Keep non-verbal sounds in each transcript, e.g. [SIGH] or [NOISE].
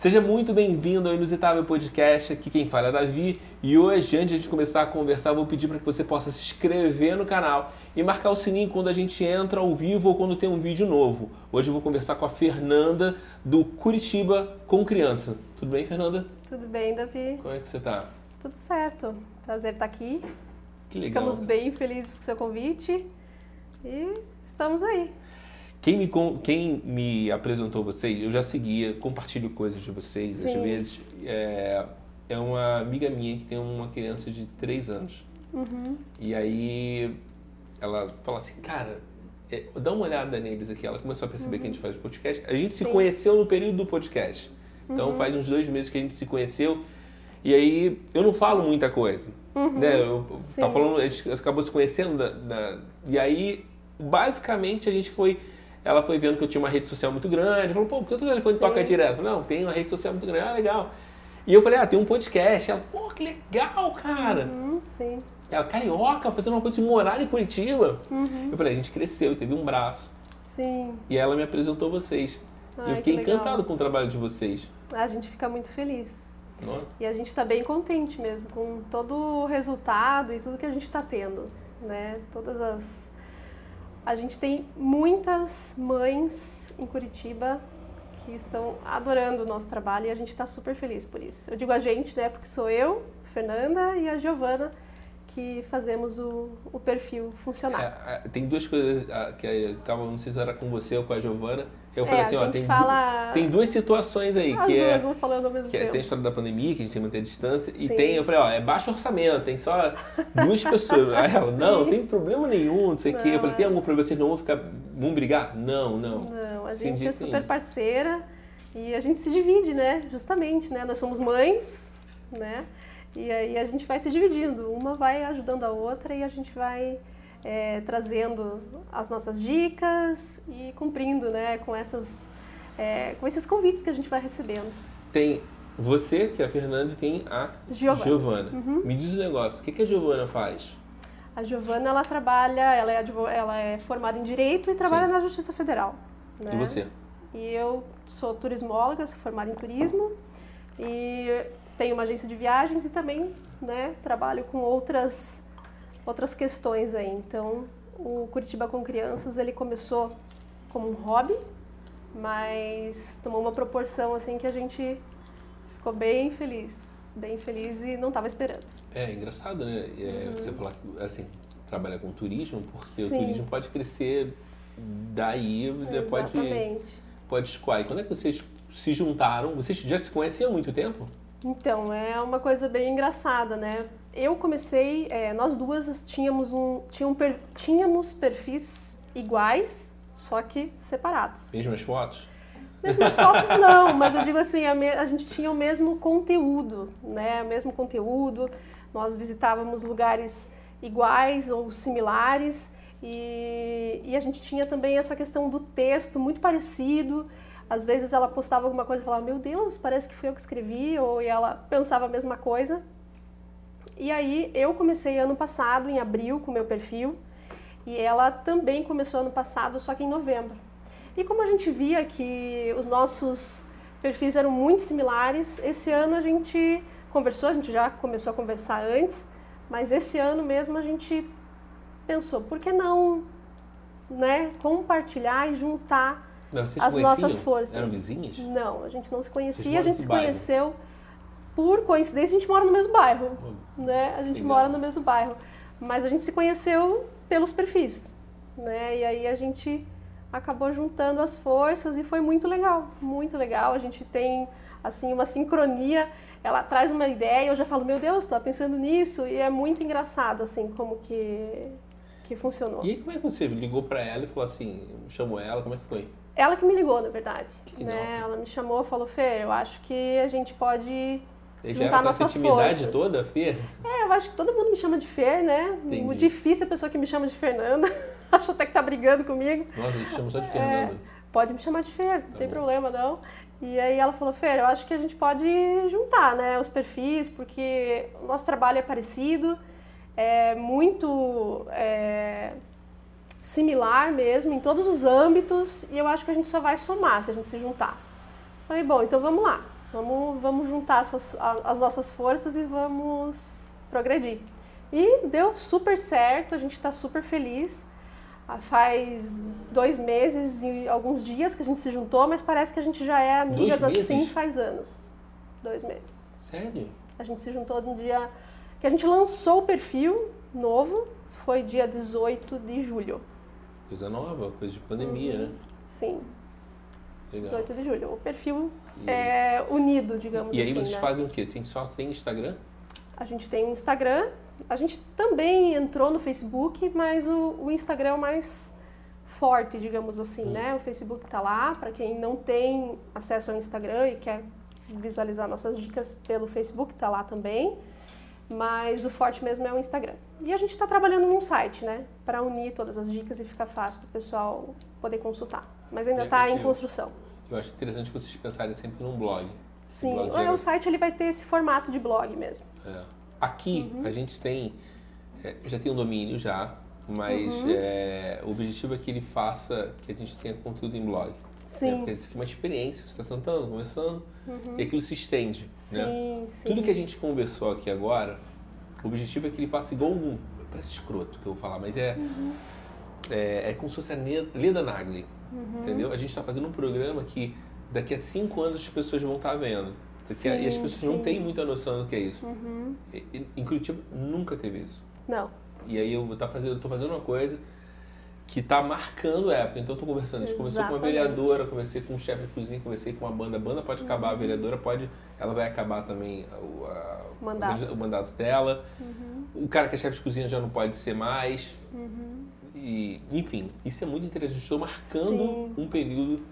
Seja muito bem-vindo ao Inusitável Podcast. Aqui quem fala é Davi. E hoje, antes de a gente começar a conversar, vou pedir para que você possa se inscrever no canal e marcar o sininho quando a gente entra ao vivo ou quando tem um vídeo novo. Hoje eu vou conversar com a Fernanda do Curitiba com Criança. Tudo bem, Fernanda? Tudo bem, Davi? Como é que você está? Tudo certo. Prazer estar aqui. Que legal. Ficamos bem felizes com o seu convite e estamos aí. Quem me, quem me apresentou vocês, eu já seguia, compartilho coisas de vocês, Sim. às vezes. É, é uma amiga minha que tem uma criança de 3 anos. Uhum. E aí ela fala assim, cara, é, dá uma olhada neles aqui. Ela começou a perceber uhum. que a gente faz podcast. A gente Sim. se conheceu no período do podcast. Então uhum. faz uns dois meses que a gente se conheceu. E aí eu não falo muita coisa. Uhum. Né? Eu, tá falando, a gente acabou se conhecendo. Da, da, e aí, basicamente, a gente foi ela foi vendo que eu tinha uma rede social muito grande. Falou, pô, por que o telefone Sim. toca direto? Não, tem uma rede social muito grande. Ah, legal. E eu falei, ah, tem um podcast. Ela, pô, que legal, cara. Uhum, sim. Ela, carioca, fazendo uma coisa de morar em Curitiba. Uhum. Eu falei, a gente cresceu, teve um braço. Sim. E ela me apresentou vocês. Ai, eu fiquei encantado com o trabalho de vocês. A gente fica muito feliz. Nossa. E a gente está bem contente mesmo com todo o resultado e tudo que a gente está tendo. Né? Todas as a gente tem muitas mães em Curitiba que estão adorando o nosso trabalho e a gente está super feliz por isso. Eu digo a gente, né, porque sou eu, Fernanda e a Giovana que fazemos o, o perfil funcionar. É, é tem duas coisas que eu tava, não sei se era com você ou com a Giovana, eu é, falei assim, ó, tem, fala... tem duas situações aí. As que duas é, vão falando ao mesmo que tempo. É, tem a história da pandemia, que a gente tem que manter a distância. Sim. E tem, eu falei, ó, é baixo orçamento, tem só duas pessoas. [LAUGHS] Aí ela, não, não tem problema nenhum, não sei o quê. Eu falei, tem algum problema, vocês não vão ficar, vão brigar? Não, não. Não, a gente é super parceira e a gente se divide, né? Justamente, né? Nós somos mães, né? E aí a gente vai se dividindo. Uma vai ajudando a outra e a gente vai é, trazendo as nossas dicas e cumprindo, né? Com essas é, com esses convites que a gente vai recebendo. Tem você, que é a Fernanda, e tem a Giovana. Giovana. Uhum. Me diz um negócio, o que, que a Giovana faz? A Giovana, ela trabalha, ela é, ela é formada em Direito e trabalha Sim. na Justiça Federal. Né? E você? E eu sou turismóloga, sou formada em Turismo e tenho uma agência de viagens e também né, trabalho com outras, outras questões aí. Então, o Curitiba com Crianças, ele começou como um hobby, mas tomou uma proporção assim que a gente ficou bem feliz, bem feliz e não estava esperando. É engraçado, né? É, uhum. Você falar assim, trabalhar com turismo, porque Sim. o turismo pode crescer daí, Exatamente. pode pode escoar. E quando é que vocês se juntaram? Vocês já se conheciam há muito tempo? Então, é uma coisa bem engraçada, né? Eu comecei, é, nós duas tínhamos um, tínhamos perfis iguais, só que separados. Mesmas fotos? Mesmas fotos não, mas eu digo assim, a, me, a, gente tinha o mesmo conteúdo, né? O mesmo conteúdo, nós visitávamos lugares iguais ou similares e, e a gente tinha também essa questão do texto muito parecido. Às vezes ela postava alguma coisa e falava, meu Deus, parece que fui eu que escrevi, ou ela pensava a mesma coisa. E aí eu comecei ano passado, em abril, com meu perfil, e ela também começou ano passado, só que em novembro. E como a gente via que os nossos perfis eram muito similares, esse ano a gente conversou, a gente já começou a conversar antes, mas esse ano mesmo a gente pensou, por que não né, compartilhar e juntar não, as nossas forças? Eram vizinhas? Não, a gente não se conhecia, a gente se conheceu por coincidência, a gente mora no mesmo bairro, oh, né? A gente legal. mora no mesmo bairro, mas a gente se conheceu pelos perfis, né? E aí a gente acabou juntando as forças e foi muito legal, muito legal. A gente tem assim uma sincronia. Ela traz uma ideia, eu já falo, meu Deus, estou pensando nisso e é muito engraçado assim como que que funcionou. E aí, como é que você ligou para ela e falou assim, chamou ela, como é que foi? Ela que me ligou, na verdade. Né? Ela me chamou, falou, Fer, eu acho que a gente pode você juntar já nossas intimidade forças. toda, Fer? É, eu acho que todo mundo me chama de Fer, né? Entendi. O difícil é a pessoa que me chama de Fernanda. [LAUGHS] acho até que tá brigando comigo. Nossa, a gente chama só de Fernanda. É, pode me chamar de Fer, não Tá tem bom. problema não. E aí ela falou, Fer, eu acho que a gente pode juntar, né, os perfis, porque o nosso trabalho é parecido, é muito é, similar mesmo, em todos os âmbitos, e eu acho que a gente só vai somar se a gente se juntar. Falei, bom, então vamos lá. Vamos, vamos juntar essas, as nossas forças e vamos progredir. E deu super certo, a gente está super feliz. Ah, faz dois meses e alguns dias que a gente se juntou, mas parece que a gente já é amigas assim faz anos. Dois meses. Sério? A gente se juntou no dia que a gente lançou o perfil novo, foi dia 18 de julho. Coisa nova, coisa de pandemia, uhum. né? Sim. Legal. 18 de julho. O perfil e... é unido, digamos assim. E aí vocês né? fazem o quê? Tem só tem Instagram? A gente tem um Instagram. A gente também entrou no Facebook, mas o, o Instagram é o mais forte, digamos assim, hum. né? O Facebook está lá para quem não tem acesso ao Instagram e quer visualizar nossas dicas pelo Facebook, está lá também. Mas o forte mesmo é o Instagram. E a gente está trabalhando num site, né? Para unir todas as dicas e ficar fácil do pessoal poder consultar. Mas ainda está é, em construção. Eu acho interessante vocês pensarem sempre num blog. Sim, blog o, o site ele vai ter esse formato de blog mesmo. É. Aqui uhum. a gente tem, é, já tem um domínio já, mas uhum. é, o objetivo é que ele faça, que a gente tenha conteúdo em blog. Sim. Né? Porque isso aqui é uma experiência, você está sentando, conversando, uhum. e aquilo se estende. Sim, né? sim. Tudo que a gente conversou aqui agora, o objetivo é que ele faça igual um. Parece escroto que eu vou falar, mas é. Uhum. É, é como se fosse a Leda Nagli. Uhum. Entendeu? A gente está fazendo um programa que daqui a cinco anos as pessoas vão estar tá vendo. Sim, e as pessoas sim. não têm muita noção do que é isso. Uhum. Em Curitiba nunca teve isso. Não. E aí eu tá fazendo, fazendo uma coisa que está marcando a época. Então eu tô conversando. A gente conversou com uma vereadora, conversei com um chefe de cozinha, conversei com uma banda. A banda pode acabar, uhum. a vereadora pode. Ela vai acabar também o, a, mandato. o mandato dela. Uhum. O cara que é chefe de cozinha já não pode ser mais. Uhum. E, enfim, isso é muito interessante. Estou marcando Sim. um período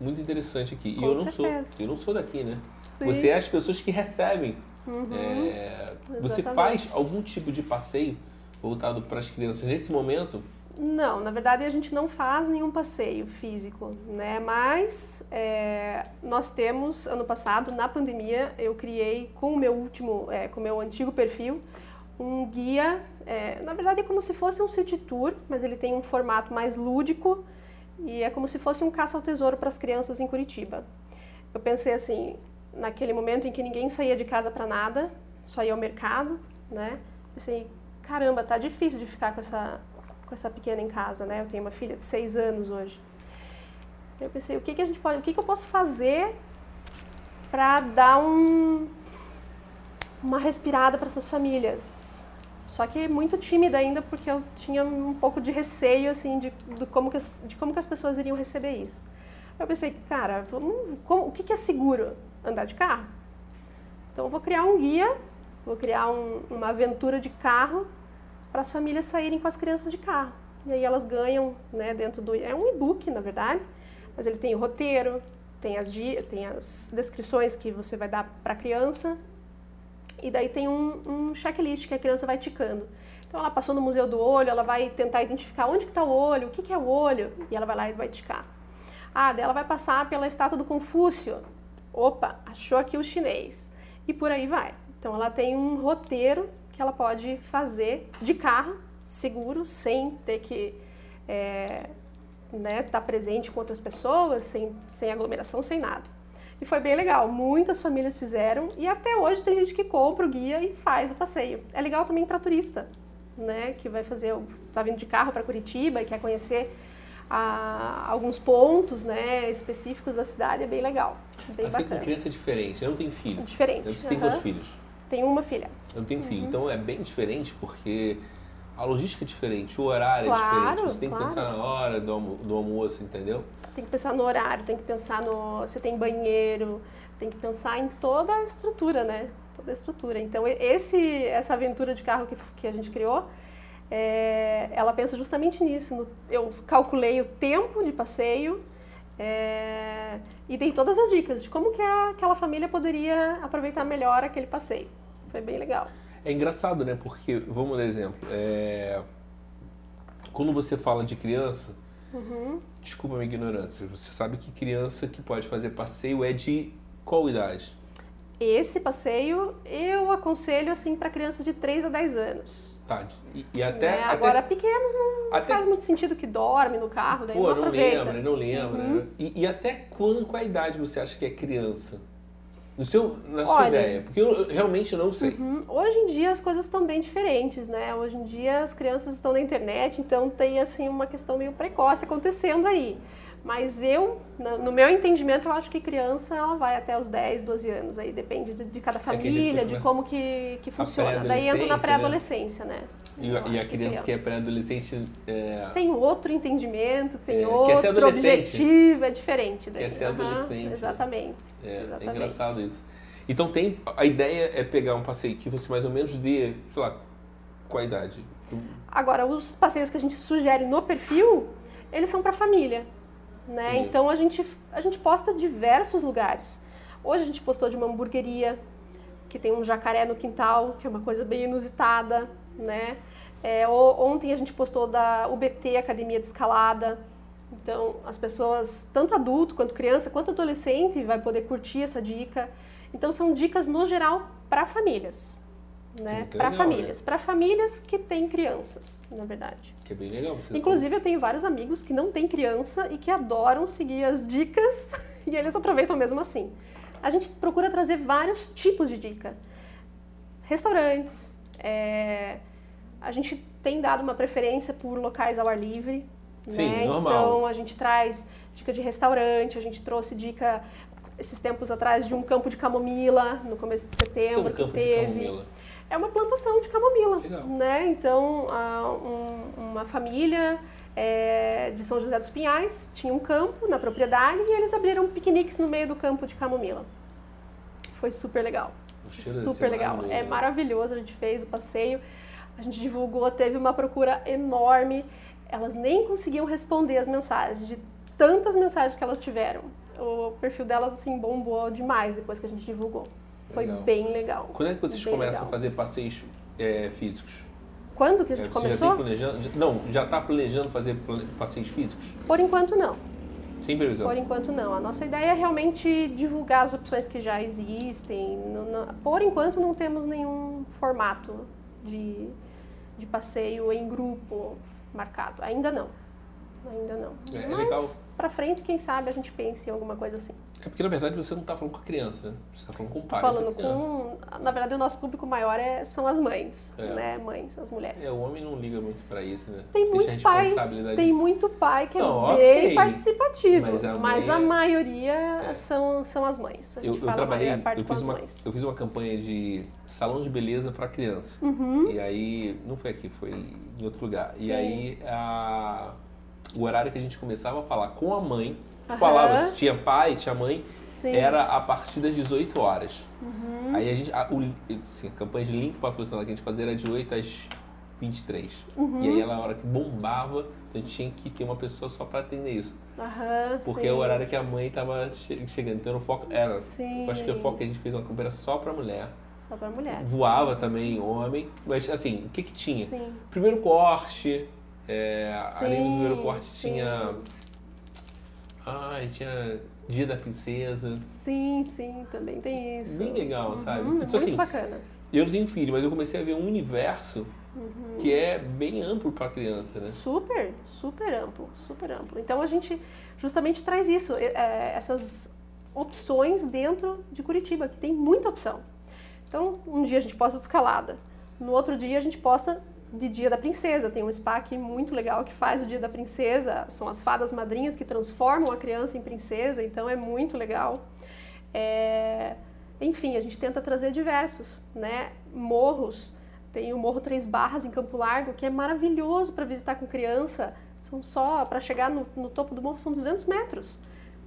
muito interessante aqui. Com e eu não certeza. sou, eu não sou daqui, né? Sim. Você é as pessoas que recebem. Uhum. É, você faz algum tipo de passeio voltado para as crianças nesse momento? Não, na verdade a gente não faz nenhum passeio físico, né? Mas é, nós temos ano passado na pandemia eu criei com o meu último, é, com o meu antigo perfil um guia. É, na verdade é como se fosse um city tour, mas ele tem um formato mais lúdico e é como se fosse um caça ao tesouro para as crianças em Curitiba. Eu pensei assim, naquele momento em que ninguém saía de casa para nada, só ia ao mercado, né? Pensei, caramba, tá difícil de ficar com essa com essa pequena em casa, né? Eu tenho uma filha de seis anos hoje. Eu pensei, o que, que a gente pode, o que, que eu posso fazer para dar um, uma respirada para essas famílias? Só que muito tímida ainda, porque eu tinha um pouco de receio, assim, de, de, como, que as, de como que as pessoas iriam receber isso. Eu pensei, cara, vamos, como, o que, que é seguro? Andar de carro? Então eu vou criar um guia, vou criar um, uma aventura de carro para as famílias saírem com as crianças de carro. E aí elas ganham, né, dentro do... É um e-book, na verdade, mas ele tem o roteiro, tem as, tem as descrições que você vai dar para a criança, e daí tem um, um checklist que a criança vai ticando. Então ela passou no Museu do Olho, ela vai tentar identificar onde está o olho, o que, que é o olho, e ela vai lá e vai ticar. Ah, daí ela vai passar pela estátua do Confúcio. Opa, achou aqui o chinês. E por aí vai. Então ela tem um roteiro que ela pode fazer de carro, seguro, sem ter que é, né, estar tá presente com outras pessoas, sem, sem aglomeração, sem nada. E foi bem legal, muitas famílias fizeram e até hoje tem gente que compra o guia e faz o passeio. É legal também para turista, né, que vai fazer, tá vindo de carro para Curitiba e quer conhecer a, alguns pontos, né, específicos da cidade, é bem legal. Bem assim, com criança é diferente, eu não tenho filho. Diferente. Você tem quantos filhos? Tenho uma filha. Eu não tenho filho. Uhum. Então é bem diferente porque a logística é diferente, o horário claro, é diferente. Você tem claro. que pensar na hora do, almo do almoço, entendeu? Tem que pensar no horário, tem que pensar no. Você tem banheiro, tem que pensar em toda a estrutura, né? Toda a estrutura. Então, esse, essa aventura de carro que, que a gente criou, é, ela pensa justamente nisso. No, eu calculei o tempo de passeio é, e dei todas as dicas de como que a, aquela família poderia aproveitar melhor aquele passeio. Foi bem legal. É engraçado, né? Porque, vamos dar exemplo, é... quando você fala de criança, uhum. desculpa a minha ignorância, você sabe que criança que pode fazer passeio é de qual idade? Esse passeio eu aconselho assim para crianças de 3 a 10 anos. Tá, e, e até, né? até, Agora, pequenos não até, faz muito sentido que dorme no carro, daí pô, não não aproveita. lembra, não lembra. Uhum. Né? E, e, até quando, qual a idade você acha que é criança? No seu, na sua Olha, ideia? Porque eu, realmente não sei. Uhum. Hoje em dia as coisas estão bem diferentes, né? Hoje em dia as crianças estão na internet, então tem assim uma questão meio precoce acontecendo aí. Mas eu, no meu entendimento, eu acho que criança ela vai até os 10, 12 anos, aí depende de, de cada É família, de começa como que, que funciona. Daí entra pré-adolescência, na né? pré-adolescência, né? E, e a criança que é criança. pré-adolescente é, Tem outro entendimento, tem É, outro objetivo, é diferente. Daí. Quer ser Aham, adolescente? Exatamente. é, é exatamente. engraçado isso. Então tem. A ideia é pegar um passeio que você mais ou menos dê, sei lá, qual a idade? Agora, os passeios que a gente sugere no perfil, eles são para família, né? Então a gente a gente posta diversos lugares. Hoje a gente postou de uma hamburgueria que tem um jacaré no quintal, que é uma coisa bem inusitada, né? É, ontem a gente postou da UBT Academia de Escalada. Então as pessoas, tanto adulto quanto criança, quanto adolescente, vai poder curtir essa dica. Então são dicas no geral para famílias, né? Para legal, famílias, para famílias que têm crianças, na verdade. Que é bem legal. Inclusive eu tenho vários amigos que não têm criança e que adoram seguir as dicas [LAUGHS] e eles aproveitam mesmo assim. A gente procura trazer vários tipos de dica. Restaurantes, é, a gente tem dado uma preferência por locais ao ar livre. Sim, né? normal. Então a gente traz dica de restaurante, a gente trouxe dica esses tempos atrás de um campo de camomila no começo de Tem setembro um que campo de teve. camomila. É uma plantação de camomila, Legal. né? Então, a- um- uma família é, de São José dos Pinhais tinha um campo na propriedade e eles abriram piqueniques no meio do campo de camomila. Foi super legal. Super legal. maravilhoso, É maravilhoso, a gente fez o passeio, a gente divulgou, teve uma procura enorme. Elas nem conseguiam responder as mensagens, de tantas mensagens que elas tiveram. O perfil delas, assim, bombou demais depois que a gente divulgou. Foi Legal. bem legal. Quando é que vocês Bem começam legal. a fazer passeios é, físicos? Quando que a gente É, começou? já- não, já está planejando fazer passeios físicos? Por enquanto não. Sem previsão? Por enquanto não. A nossa ideia é realmente divulgar as opções que já existem. Por enquanto não temos nenhum formato de, de passeio em grupo marcado. Ainda não. Ainda não. É, é Mas legal. pra frente, quem sabe a gente pense em alguma coisa assim. É porque na verdade você não está falando com a criança, né? Você está falando com o pai falando com. Na verdade, o nosso público maior é, são as mães, É. né? Mães, as mulheres. É, o homem não liga muito para isso, né? Tem Deixa muito a pai, tem muito pai que é Não, bem ok. participativo, Mas mas a a, mãe é- maioria É. são, são as mães. A Eu, eu a trabalhei, eu com fiz, as uma, mães. eu fiz uma campanha de salão de beleza para criança. Uhum. E aí, não foi aqui, foi em outro lugar. E Sim. aí, a, o horário que a gente começava a falar com a mãe, Aham. falava se tinha pai, tinha mãe, Sim. era a partir das 18 horas. Uhum. Aí a gente, a, o, assim, a campanha de link patrocinada que a gente fazia era de 8 às 23. Uhum. E aí ela, na hora que bombava, a gente tinha que ter uma pessoa só para atender isso. Aham, Porque sim. é o horário que a mãe tava che- chegando. Então o foco era. Sim. Eu acho que o foco que a gente fez uma campanha só para mulher. Só pra mulher. Voava também homem. Mas assim, o que que tinha? Sim. Primeiro corte. É, além do Sim, primeiro corte sim. tinha. Ai, tinha Dia da Princesa. Sim, sim, também tem isso. Bem legal, sabe? Uhum, Então, muito assim, bacana. eu não tenho filho, mas eu comecei a ver um universo Uhum. que é bem amplo para criança, né? Super, super amplo, super amplo. Então a gente justamente traz isso, eh, essas opções dentro de Curitiba, que tem muita opção. Então, um dia a gente posta de escalada, no outro dia a gente posta de Dia da Princesa. Tem um spa aqui muito legal que faz o Dia da Princesa, são as fadas madrinhas que transformam a criança em princesa, então é muito legal. É, Enfim, a gente tenta trazer diversos, né? Morros. Tem o Morro Três Barras em Campo Largo, que é maravilhoso para visitar com criança. São só, para chegar no, no topo do morro, são 200 metros.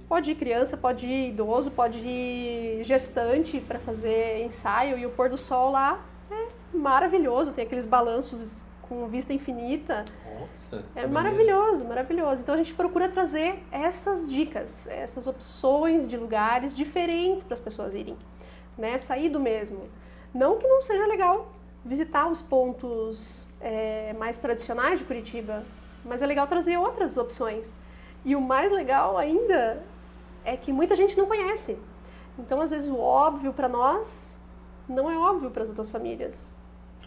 Pode ir criança, pode ir idoso, pode ir gestante para fazer ensaio. E o pôr do sol lá maravilhoso. Tem aqueles balanços com vista infinita. Nossa. É maneiro. maravilhoso, maravilhoso. Então a gente procura trazer essas dicas, essas opções de lugares diferentes para as pessoas irem, né? Sair do mesmo. Não que não seja legal visitar os pontos é, mais tradicionais de Curitiba, mas é legal trazer outras opções. E o mais legal ainda é que muita gente não conhece. Então às vezes o óbvio para nós não é óbvio para as outras famílias.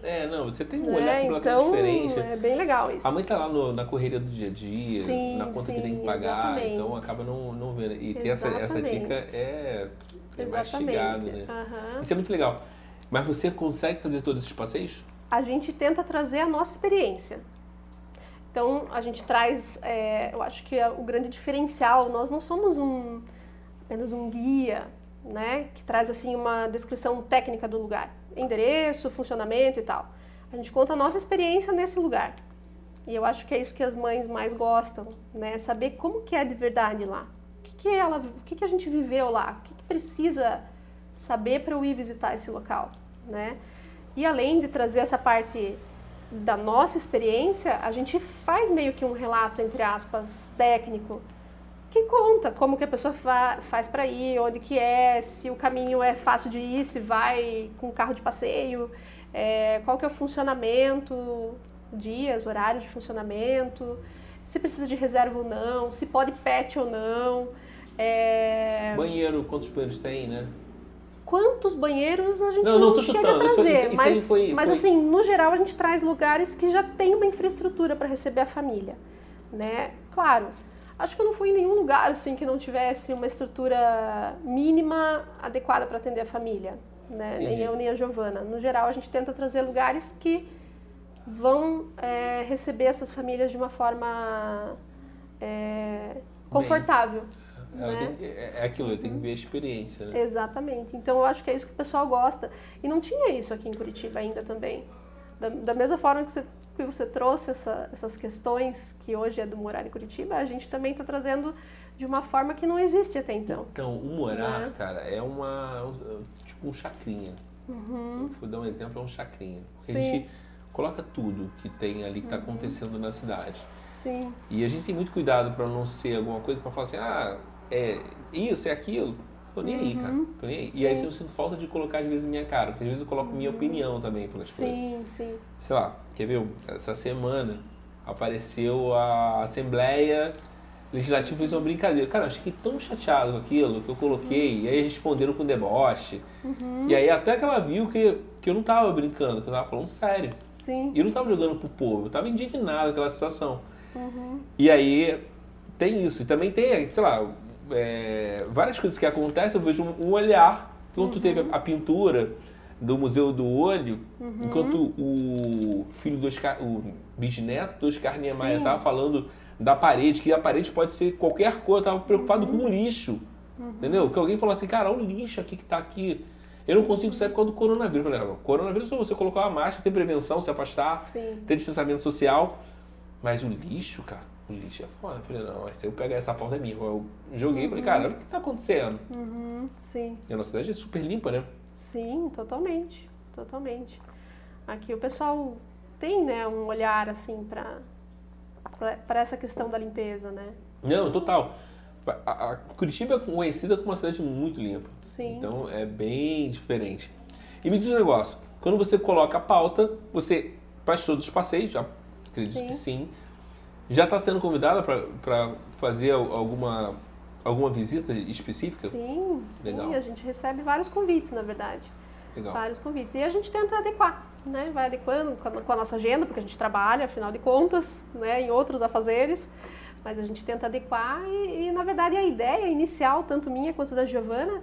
É, não, você tem um né? olhar completamente então, diferente. é bem legal isso. A mãe tá lá no- na correria do dia a dia, Sim, na conta que sim, tem que pagar, exatamente. então acaba não, não vendo. E ter essa, essa dica é, é mastigado, né? Aham. Isso é muito legal. Mas você consegue fazer todos esses passeios? a gente tenta trazer a nossa experiência. Então, a gente traz, é, eu acho que é o grande diferencial, nós não somos um, apenas um guia, né, que traz assim uma descrição técnica do lugar, endereço, funcionamento e tal. A gente conta a nossa experiência nesse lugar. E eu acho que é isso que as mães mais gostam, né, saber como que é de verdade lá. O que, que ela, o que, que a gente viveu lá, o que, que precisa saber para eu ir visitar esse local, né? E além de trazer essa parte da nossa experiência, a gente faz meio que um relato, entre aspas, técnico, que conta como que a pessoa fa faz para ir, onde que é, se o caminho é fácil de ir, se vai com carro de passeio, é, qual que é o funcionamento, dias, horários de funcionamento, se precisa de reserva ou não, se pode pet ou não. é, Banheiro, quantos banheiros tem, né? Quantos banheiros a gente Não, não, não chega chutando, a trazer, isso- isso mas, foi- mas foi- assim, no geral a gente traz lugares que já tem uma infraestrutura para receber a família, né? Claro, acho que eu não fui em nenhum lugar assim que não tivesse uma estrutura mínima adequada para atender a família, né? Nem Entendi. eu nem a Giovana. No geral a gente tenta trazer lugares que vão é, receber essas famílias de uma forma é, confortável. Ela né? tem- é, é aquilo, tem que ver a experiência, né? Exatamente. Então eu acho que é isso que o pessoal gosta. E não tinha isso aqui em Curitiba ainda também. Da, da mesma forma que você, que você trouxe essa- essas questões que hoje é do morar em Curitiba, a gente também está trazendo de uma forma que não existe até então. Então, o morar, Né? cara, é uma. um- tipo um chacrinha. Vou dar um exemplo, é um chacrinha. Porque a Uhum. Sim. gente coloca tudo que tem ali que está acontecendo na cidade. Sim, E a gente tem muito cuidado para não ser alguma coisa para falar assim, ah, é isso, é aquilo. Tô nem aí, cara. Tô nem aí. E aí Uhum. Sim. eu sinto falta de colocar às vezes minha cara, porque às vezes eu coloco minha opinião também pelas coisas. sim, sim. Sei lá, quer ver? Essa semana apareceu a Assembleia Legislativa fez uma brincadeira. Cara, eu fiquei tão chateado com aquilo que eu coloquei, e aí responderam com deboche. E aí até que ela viu que, que eu não tava brincando, que eu tava falando sério. Sim, E eu não tava jogando pro povo, eu tava indignado com aquela situação. E aí tem isso. E também tem, sei lá, é, várias coisas que acontecem, eu vejo um, olhar. Quando tu teve a, pintura do Museu do Olho, enquanto o filho do Oscar, o bisneto do Oscar Niemeyer Sim. tava falando da parede, que a parede pode ser qualquer coisa, eu tava preocupado com o lixo. Entendeu? Que alguém falou assim, cara, olha o lixo aqui que tá aqui. Eu não consigo sair por causa do coronavírus. Eu falei, "Ah, coronavírus é só você colocar uma máscara, ter prevenção, se afastar, sim. ter distanciamento social. Mas o lixo, cara, o lixo é foda. Eu falei, não, se eu pegar essa pauta é minha. Eu joguei e falei, cara, olha o que tá acontecendo. Uhum, sim. E a nossa cidade é super limpa, né? Sim, totalmente, totalmente. Aqui o pessoal tem, né, um olhar assim para para essa questão da limpeza, né? Não, total. A, a Curitiba é conhecida como uma cidade muito limpa. Sim. Então é bem diferente. E me diz um negócio: quando você coloca a pauta, você faz todos os passeios, já acredito Sim. que sim. Já está sendo convidada para fazer al- alguma, alguma visita específica? Sim, sim, Legal. a gente recebe vários convites, na verdade. Legal. Vários convites. E a gente tenta adequar, né? Vai adequando com a, com a nossa agenda, porque a gente trabalha, afinal de contas, né, em outros afazeres. Mas a gente tenta adequar e, e, na verdade, a ideia inicial, tanto minha quanto da Giovana,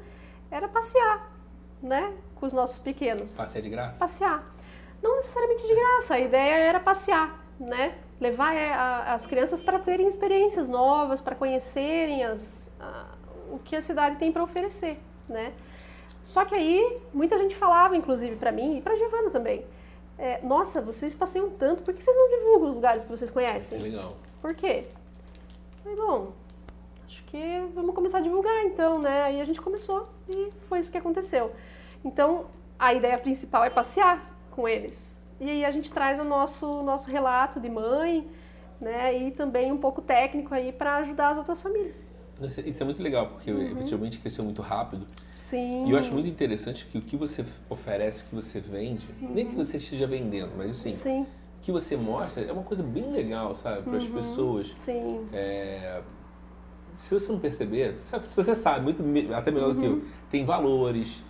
era passear, né? Com os nossos pequenos. Passeio de graça? passear. Não necessariamente de graça, a ideia era passear, né? Levar é, a- as crianças para terem experiências novas, para conhecerem as, a- o que a cidade tem para oferecer, né? Só que aí muita gente falava, inclusive para mim e para Giovana também. é, Nossa, vocês passeiam tanto, por que vocês não divulgam os lugares que vocês conhecem? legal. Por quê? Falei, bom, acho que vamos começar a divulgar então, né? Aí a gente começou e foi isso que aconteceu. Então, a ideia principal é passear com eles. E aí a gente traz o nosso, nosso relato de mãe, né? E também um pouco técnico aí para ajudar as outras famílias. Isso é muito legal, porque Uhum. efetivamente cresceu muito rápido. Sim. E eu acho muito interessante que o que você oferece, o que você vende, nem que você esteja vendendo, mas assim, Sim, o que você mostra é uma coisa bem legal, sabe? Para as pessoas. sim. É, se você não perceber, se você sabe muito até melhor do que eu, tem valores,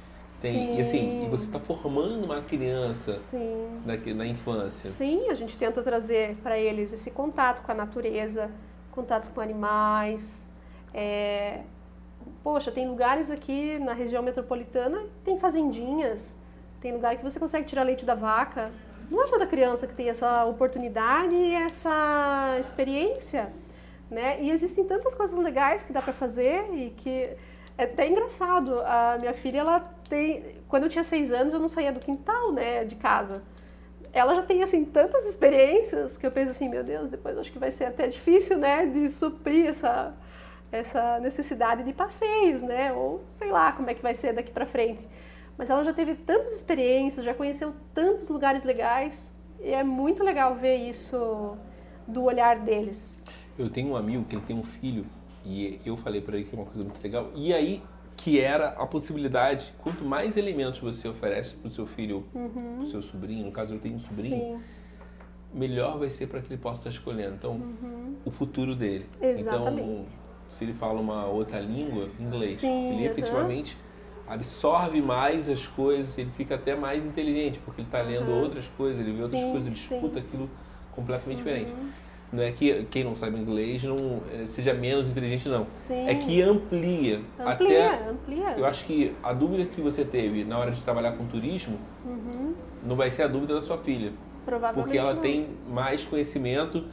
Tem, e assim, e você está formando uma criança Sim. na, na infância. Sim, a gente tenta trazer para eles esse contato com a natureza, contato com animais. É... Poxa, tem lugares aqui na região metropolitana, tem fazendinhas, tem lugar que você consegue tirar leite da vaca. Não é toda criança que tem essa oportunidade e essa experiência, né? E existem tantas coisas legais que dá para fazer e que é até engraçado. A minha filha, ela tem, quando eu tinha seis anos, eu não saía do quintal, né, de casa. Ela já tem assim tantas experiências que eu penso assim, meu Deus, depois acho que vai ser até difícil, né, de suprir essa essa necessidade de passeios, né? Ou sei lá como é que vai ser daqui para frente. Mas ela já teve tantas experiências, já conheceu tantos lugares legais e é muito legal ver isso do olhar deles. Eu tenho um amigo que ele tem um filho e eu falei para ele que é uma coisa muito legal. E aí que era a possibilidade, quanto mais elementos você oferece para o seu filho, uhum. para o seu sobrinho, no caso eu tenho um sobrinho, Sim. melhor vai ser para que ele possa estar escolhendo. Então, uhum. o futuro dele. Exatamente. Então, se ele fala uma outra língua, inglês, Sim, ele uhum. efetivamente absorve mais as coisas, ele fica até mais inteligente, porque ele está lendo outras coisas, ele vê sim, outras coisas, ele escuta aquilo completamente uhum. diferente. Não é que quem não sabe inglês não eh, seja menos inteligente, não. Sim. É que amplia. Amplia, até, amplia. Eu acho que a dúvida que você teve na hora de trabalhar com turismo uhum. não vai ser a dúvida da sua filha. Provavelmente Porque ela não. tem mais conhecimento,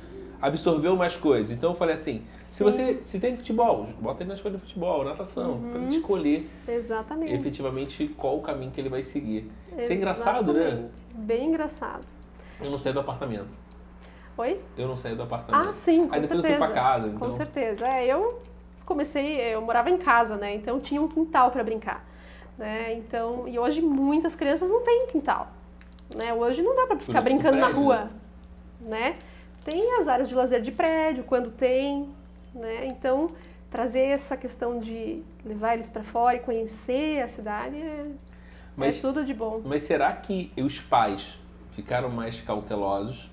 absorveu mais coisas. Então eu falei assim, se você se tem futebol, bota ele na escolha de futebol, natação, uhum. para ele escolher Exatamente. efetivamente qual o caminho que ele vai seguir. Isso é engraçado, né? Bem engraçado. Eu não saio do apartamento. Oi? Eu não saí do apartamento. Ah, sim, com Aí depois certeza. eu fui pra casa. Então... Com certeza. É, eu comecei, eu morava em casa, né? Então tinha um quintal para brincar, né? Então, e hoje muitas crianças não têm quintal, né? Hoje não dá para ficar brincando prédio, na rua, né? Tem as áreas de lazer de prédio, quando tem, né? Então, trazer essa questão de levar eles para fora e conhecer a cidade é, mas, é tudo de bom. Mas será que os pais ficaram mais cautelosos?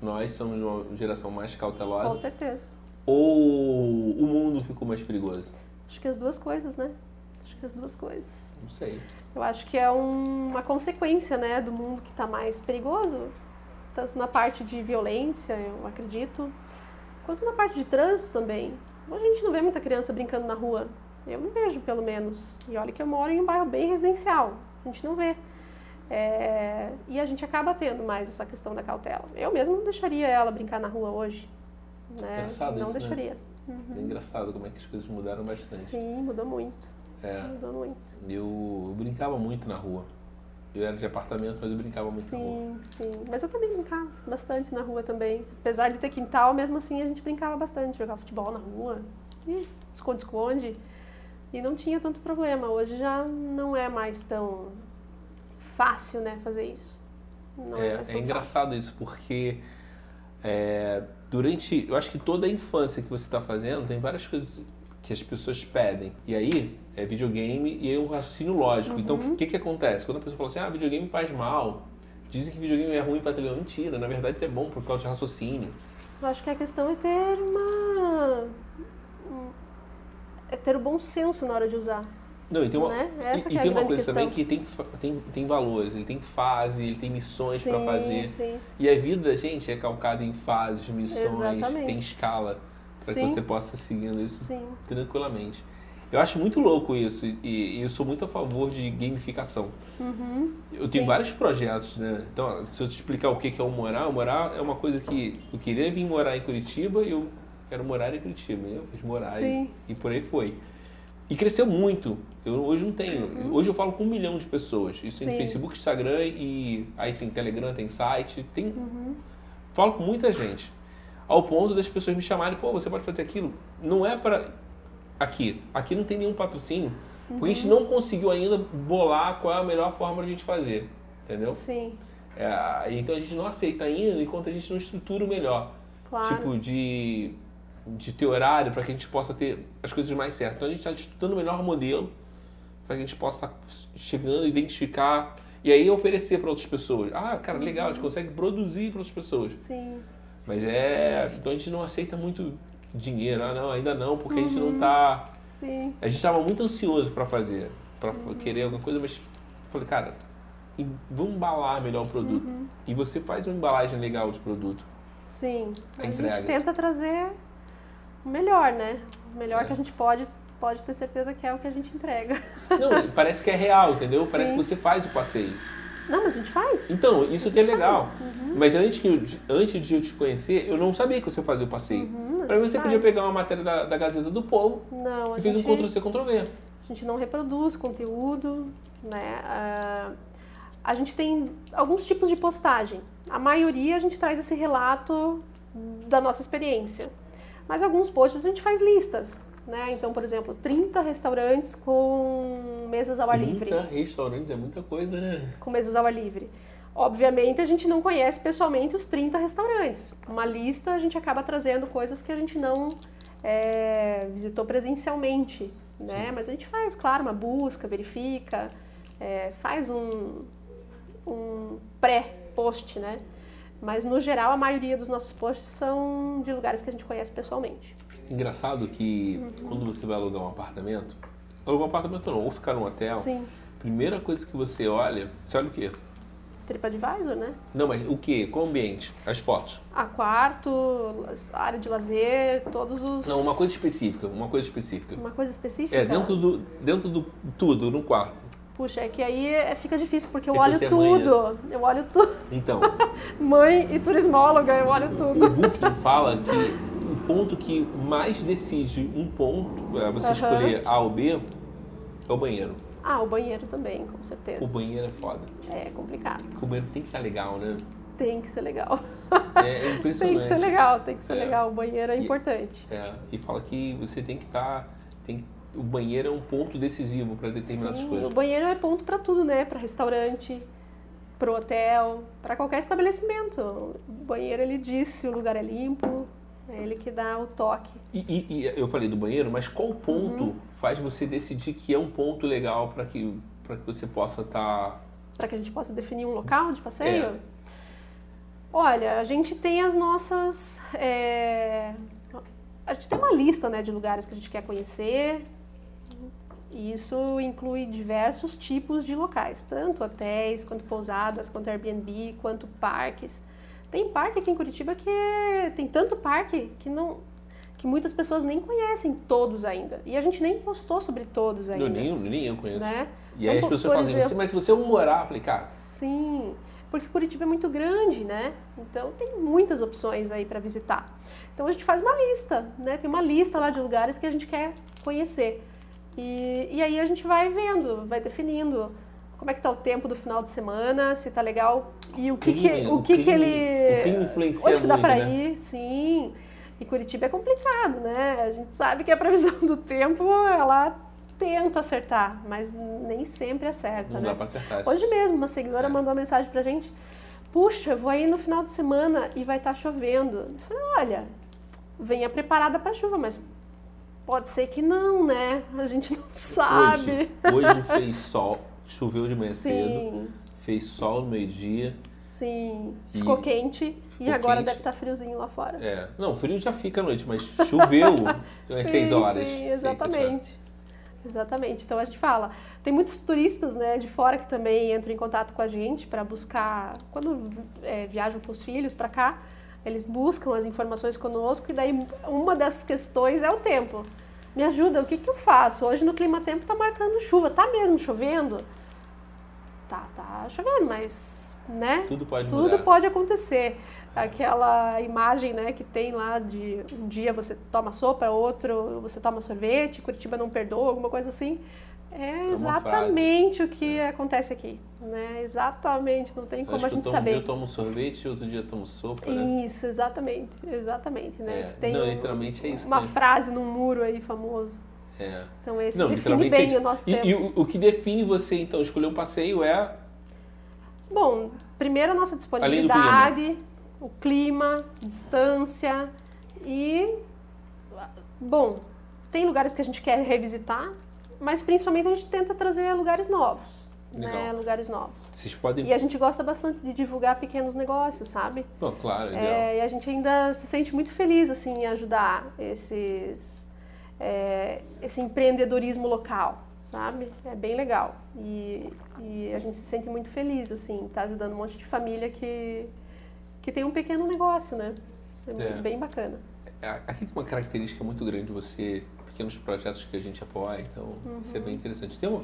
Nós somos uma geração mais cautelosa? Com certeza. Ou o mundo ficou mais perigoso? Acho que as duas coisas, né? Acho que as duas coisas. Não sei. Eu acho que é um, uma consequência, né, do mundo que está mais perigoso, tanto na parte de violência, eu acredito, quanto na parte de trânsito também. Hoje a gente não vê muita criança brincando na rua. Eu não vejo, pelo menos. E olha que eu moro em um bairro bem residencial. A gente não vê. É... E a gente acaba tendo mais essa questão da cautela. Eu mesmo não deixaria ela brincar na rua hoje. Né? Engraçado não isso, deixaria. Né? Uhum. É engraçado como é que as coisas mudaram bastante. Sim, mudou muito. É. Mudou muito. Eu, eu brincava muito na rua. Eu era de apartamento, mas eu brincava muito sim, na rua. Sim, sim. Mas eu também brincava bastante na rua também. Apesar de ter quintal, mesmo assim a gente brincava bastante. Jogava futebol na rua, esconde-esconde. E não tinha tanto problema. Hoje já não é mais tão fácil, né, fazer isso. Não é, é, é engraçado isso, porque é, durante, eu acho que toda a infância que você está fazendo, tem várias coisas que as pessoas pedem. E aí, é videogame e é um raciocínio lógico. Então, Uhum. o que, que acontece? Quando a pessoa fala assim, ah, videogame faz mal, dizem que videogame é ruim para televisão. Mentira, na verdade isso é bom por causa de raciocínio. Eu acho que a questão é ter uma. um- é ter o bom senso na hora de usar. Não, e tem uma, Né? E, e é tem uma coisa também questão. que tem, tem, tem valores, ele tem fase, ele tem missões para fazer. sim. E a vida da gente é calcada em fases, missões, Exatamente. tem escala para que você possa seguindo isso Sim. tranquilamente. Eu acho muito louco isso e, e eu sou muito a favor de gamificação. Uhum. Eu tenho Sim. vários projetos, né? Então, se eu te explicar o que é o morar, o morar é uma coisa que eu queria vir morar em Curitiba e eu quero morar em Curitiba. Eu fiz morar e, e por aí foi. E cresceu muito. Eu hoje não tenho. Hoje eu falo com um milhão de pessoas. Isso em Uhum. Sim. Facebook, Instagram e aí tem Telegram, tem site, tem. Uhum. Falo com muita gente. Ao ponto das pessoas me chamarem, pô, você pode fazer aquilo. Não é para aqui. Aqui não tem nenhum patrocínio. Porque a gente Uhum. não conseguiu ainda bolar qual é a melhor forma de a gente fazer. Entendeu? Sim, É, então a gente não aceita ainda enquanto a gente não estrutura o melhor. claro. Tipo, de, de ter horário para que a gente possa ter as coisas mais certas. Então a gente está estudando o melhor modelo para que a gente possa chegando, identificar e aí oferecer para outras pessoas. Ah, cara, legal, a gente consegue produzir para outras pessoas. Sim, Mas é. Então a gente não aceita muito dinheiro. Ah, não, ainda não, porque a gente Uhum. não tá. sim. A gente estava muito ansioso para fazer. para Uhum. querer alguma coisa, mas falei, cara, vamos embalar melhor o produto. Uhum. E você faz uma embalagem legal de produto. Sim. A A, gente tenta trazer melhor, né? O melhor É. que a gente pode, pode ter certeza que é o que a gente entrega. [LAUGHS] Não, parece que é real, entendeu? Parece Sim. que você faz o passeio. Não, mas a gente faz. Então, isso que é gente legal. uhum. Mas antes, que antes de eu te conhecer, eu não sabia que você fazia o passeio. Uhum, a Pra mim, gente você podia faz. pegar uma matéria da, da Gazeta do Povo Não, a e fez um gente, Ctrl-C, Ctrl-V. a gente não reproduz conteúdo, né? Ah, a gente tem alguns tipos de postagem. A maioria a gente traz esse relato da nossa experiência. Mas alguns posts a gente faz listas, né? Então, por exemplo, 30 restaurantes com mesas ao ar livre. 30 restaurantes é muita coisa, né? com mesas ao ar livre. Obviamente, a gente não conhece pessoalmente os 30 restaurantes. Uma lista, a gente acaba trazendo coisas que a gente não é, visitou presencialmente, né? Sim. Mas a gente faz, claro, uma busca, verifica, é, faz um, um pré-post, né? Mas, no geral, a maioria dos nossos posts são de lugares que a gente conhece pessoalmente. Engraçado que Uhum. quando você vai alugar um apartamento, alugar um apartamento não, ou ficar num hotel, Sim. primeira coisa que você olha, você olha o quê? TripAdvisor, né? Não, mas o quê? Qual o ambiente? As fotos. A quarto, área de lazer, todos os... Não, uma coisa específica, uma coisa específica. Uma coisa específica? É, dentro do, dentro do tudo, no quarto. Puxa, é que aí é- fica difícil, porque eu É que olho é mãe, tudo. Eu olho tudo. Então, [LAUGHS] Mãe e turismóloga, eu olho o tudo. Booking fala que o ponto que mais decide um ponto, é, você Aham. escolher A ou B, é o banheiro. Ah, o banheiro também, com certeza. O banheiro é foda. É complicado. Porque o banheiro tem que estar legal, né? Tem que ser legal. É, é [LAUGHS] tem impressionante. que ser legal, tem que ser É. legal. O banheiro é E- importante. É, e fala que você tem que estar. tem, o banheiro é um ponto decisivo para determinadas Sim, coisas. o banheiro é ponto pra tudo, né? Pra restaurante, pro hotel, pra qualquer estabelecimento. O banheiro, ele diz se o lugar é limpo, é ele que dá o toque. E, e- e eu falei do banheiro, mas qual ponto Uhum. faz você decidir que é um ponto legal para que, pra que você possa tá estar. Para que a gente possa definir um local de passeio? É. Olha, a gente tem as nossas. é, A gente tem uma lista né, de lugares que a gente quer conhecer. E isso inclui diversos tipos de locais, tanto hotéis, quanto pousadas, quanto Airbnb, quanto parques. Tem parque aqui em Curitiba que é- tem tanto parque que não que muitas pessoas nem conhecem todos ainda. E a gente nem postou sobre todos ainda. Eu nem, nem eu conheço. né? E aí Então, as pessoas por falam assim, exemplo- "Você- mas se você morar, eu falei, cara, Sim, porque Curitiba é muito grande, né? Então tem muitas opções aí para visitar. Então a gente faz uma lista, né? Tem uma lista lá de lugares que a gente quer conhecer. E, e aí a gente vai vendo, vai definindo como é que tá o tempo do final de semana, se tá legal e o que que, o que, que ele o clima influencia onde que dá para né? ir, sim. E Curitiba é complicado, né? A gente sabe que a previsão do tempo ela tenta acertar, mas nem sempre acerta, não né? dá para acertar. Hoje mesmo, uma seguidora É. mandou uma mensagem pra gente: Puxa, vou aí no final de semana e vai estar chovendo. Eu falei: Olha, venha preparada pra chuva, mas pode ser que não, né? A gente não sabe. Hoje, hoje fez sol, choveu de manhã cedo, Sim, fez sol no meio-dia. sim. E- Ficou quente e ficou agora quente. deve estar friozinho lá fora. É, não, frio já fica à noite, mas choveu [LAUGHS] às 6 horas. Sim, seis, exatamente. Exatamente. Então a gente fala. Tem muitos turistas né, de fora que também entram em contato com a gente para buscar. Quando é, viajam com os filhos para cá, eles buscam as informações conosco e daí uma das questões é o tempo. Me ajuda, o que, que eu faço? Hoje no clima tempo tá marcando chuva. Tá mesmo chovendo? Tá, tá chovendo, mas, né? Tudo pode Tudo mudar. pode acontecer. Aquela imagem né, que tem lá de um dia você toma sopa, outro você toma sorvete, Curitiba não perdoa, alguma coisa assim. É uma exatamente o que acontece aqui. Né? Exatamente, não tem como a gente um saber. dia eu tomo sorvete, outro dia eu tomo sopa, né? Isso, exatamente, exatamente, né? É, Tem não, um- literalmente é isso. uma né? frase num muro aí famoso. É. Então esse Não, define literalmente bem é o nosso E, tempo. e o, o que define você, então, escolher um passeio é Bom, primeiro a nossa disponibilidade, o clima, distância e. Bom, tem lugares que a gente quer revisitar, mas principalmente a gente tenta trazer lugares novos. Né? Lugares novos. Vocês podem. E a gente gosta bastante de divulgar pequenos negócios, sabe? Bom, claro, ideal. É, e a gente ainda se sente muito feliz assim em ajudar esses, é, esse empreendedorismo local. sabe? É bem legal. E, e a gente se sente muito feliz, assim, tá ajudando um monte de família que, que tem um pequeno negócio, né? É, É. bem bacana. Aqui tem uma característica muito grande de você, pequenos projetos que a gente apoia, então isso é bem interessante. Tem uma,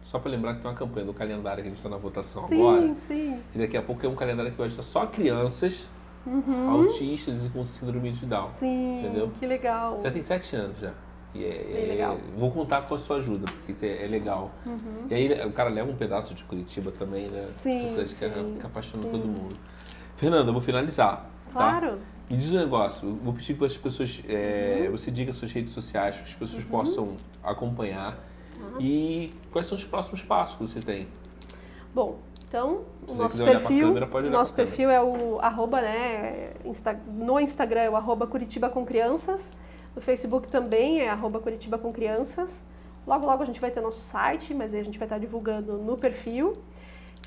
só para lembrar que tem uma campanha do calendário que a gente está na votação sim, agora. sim. E daqui a pouco é um calendário que vai ajudar só crianças Uhum. autistas e com síndrome de Down. Sim, Entendeu? que legal. Você tem sete anos já. E é, é- legal. Vou contar com a sua ajuda, porque isso é, é legal. E aí né, o cara leva um pedaço de Curitiba também, né? Uhum. Sim, cidade que, que apaixona todo mundo. Fernanda, eu vou finalizar. tá? Me diz um negócio, vou pedir que as pessoas, é, Uhum. você diga suas redes sociais, para que as pessoas possam acompanhar. Tá. E quais são os próximos passos que você tem? Bom, então, o nosso perfil, câmera, nosso perfil é o arroba, né, Insta- no Instagram é o arroba Curitiba com Crianças, no Facebook também é arroba Curitiba com Crianças. Logo, logo a gente vai ter nosso site, mas aí a gente vai estar divulgando no perfil.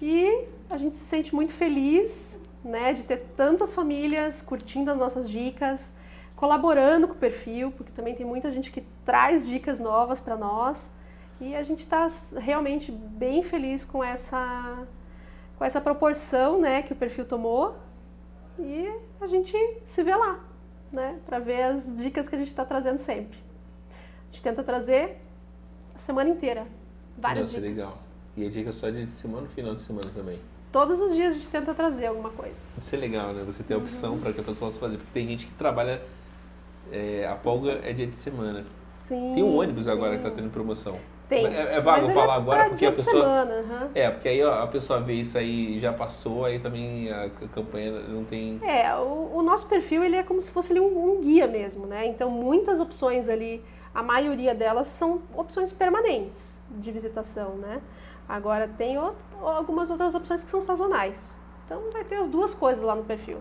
E a gente se sente muito feliz, né, de ter tantas famílias curtindo as nossas dicas, colaborando com o perfil, porque também tem muita gente que traz dicas novas para nós. E a gente está realmente bem feliz com essa, com essa proporção né, que o perfil tomou. E a gente se vê lá, né? Para ver as dicas que a gente está trazendo sempre. A gente tenta trazer a semana inteira. Várias Nossa, dicas. legal. E a dica só de semana final de semana também. Todos os dias a gente tenta trazer alguma coisa. Isso é legal, né? Você ter a Uhum. opção para que a pessoa possa fazer. Porque tem gente que trabalha, é, a folga é dia de semana. Sim. Tem um ônibus sim. agora que está tendo promoção. Tem. É, é vago falar é agora porque dia a de pessoa. semana, aham. É, porque aí a pessoa vê isso aí e já passou, aí também a campanha não tem. É, o, o nosso perfil ele é como se fosse ali um, um guia mesmo, né? Então muitas opções ali, a maioria delas são opções permanentes de visitação, né? Agora tem o- algumas outras opções que são sazonais. Então vai ter as duas coisas lá no perfil.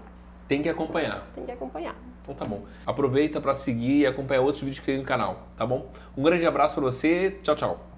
Tem que acompanhar. Tem que acompanhar. Então tá bom. Aproveita para seguir e acompanhar outros vídeos que tem no canal, tá bom? Um grande abraço para você. Tchau, tchau.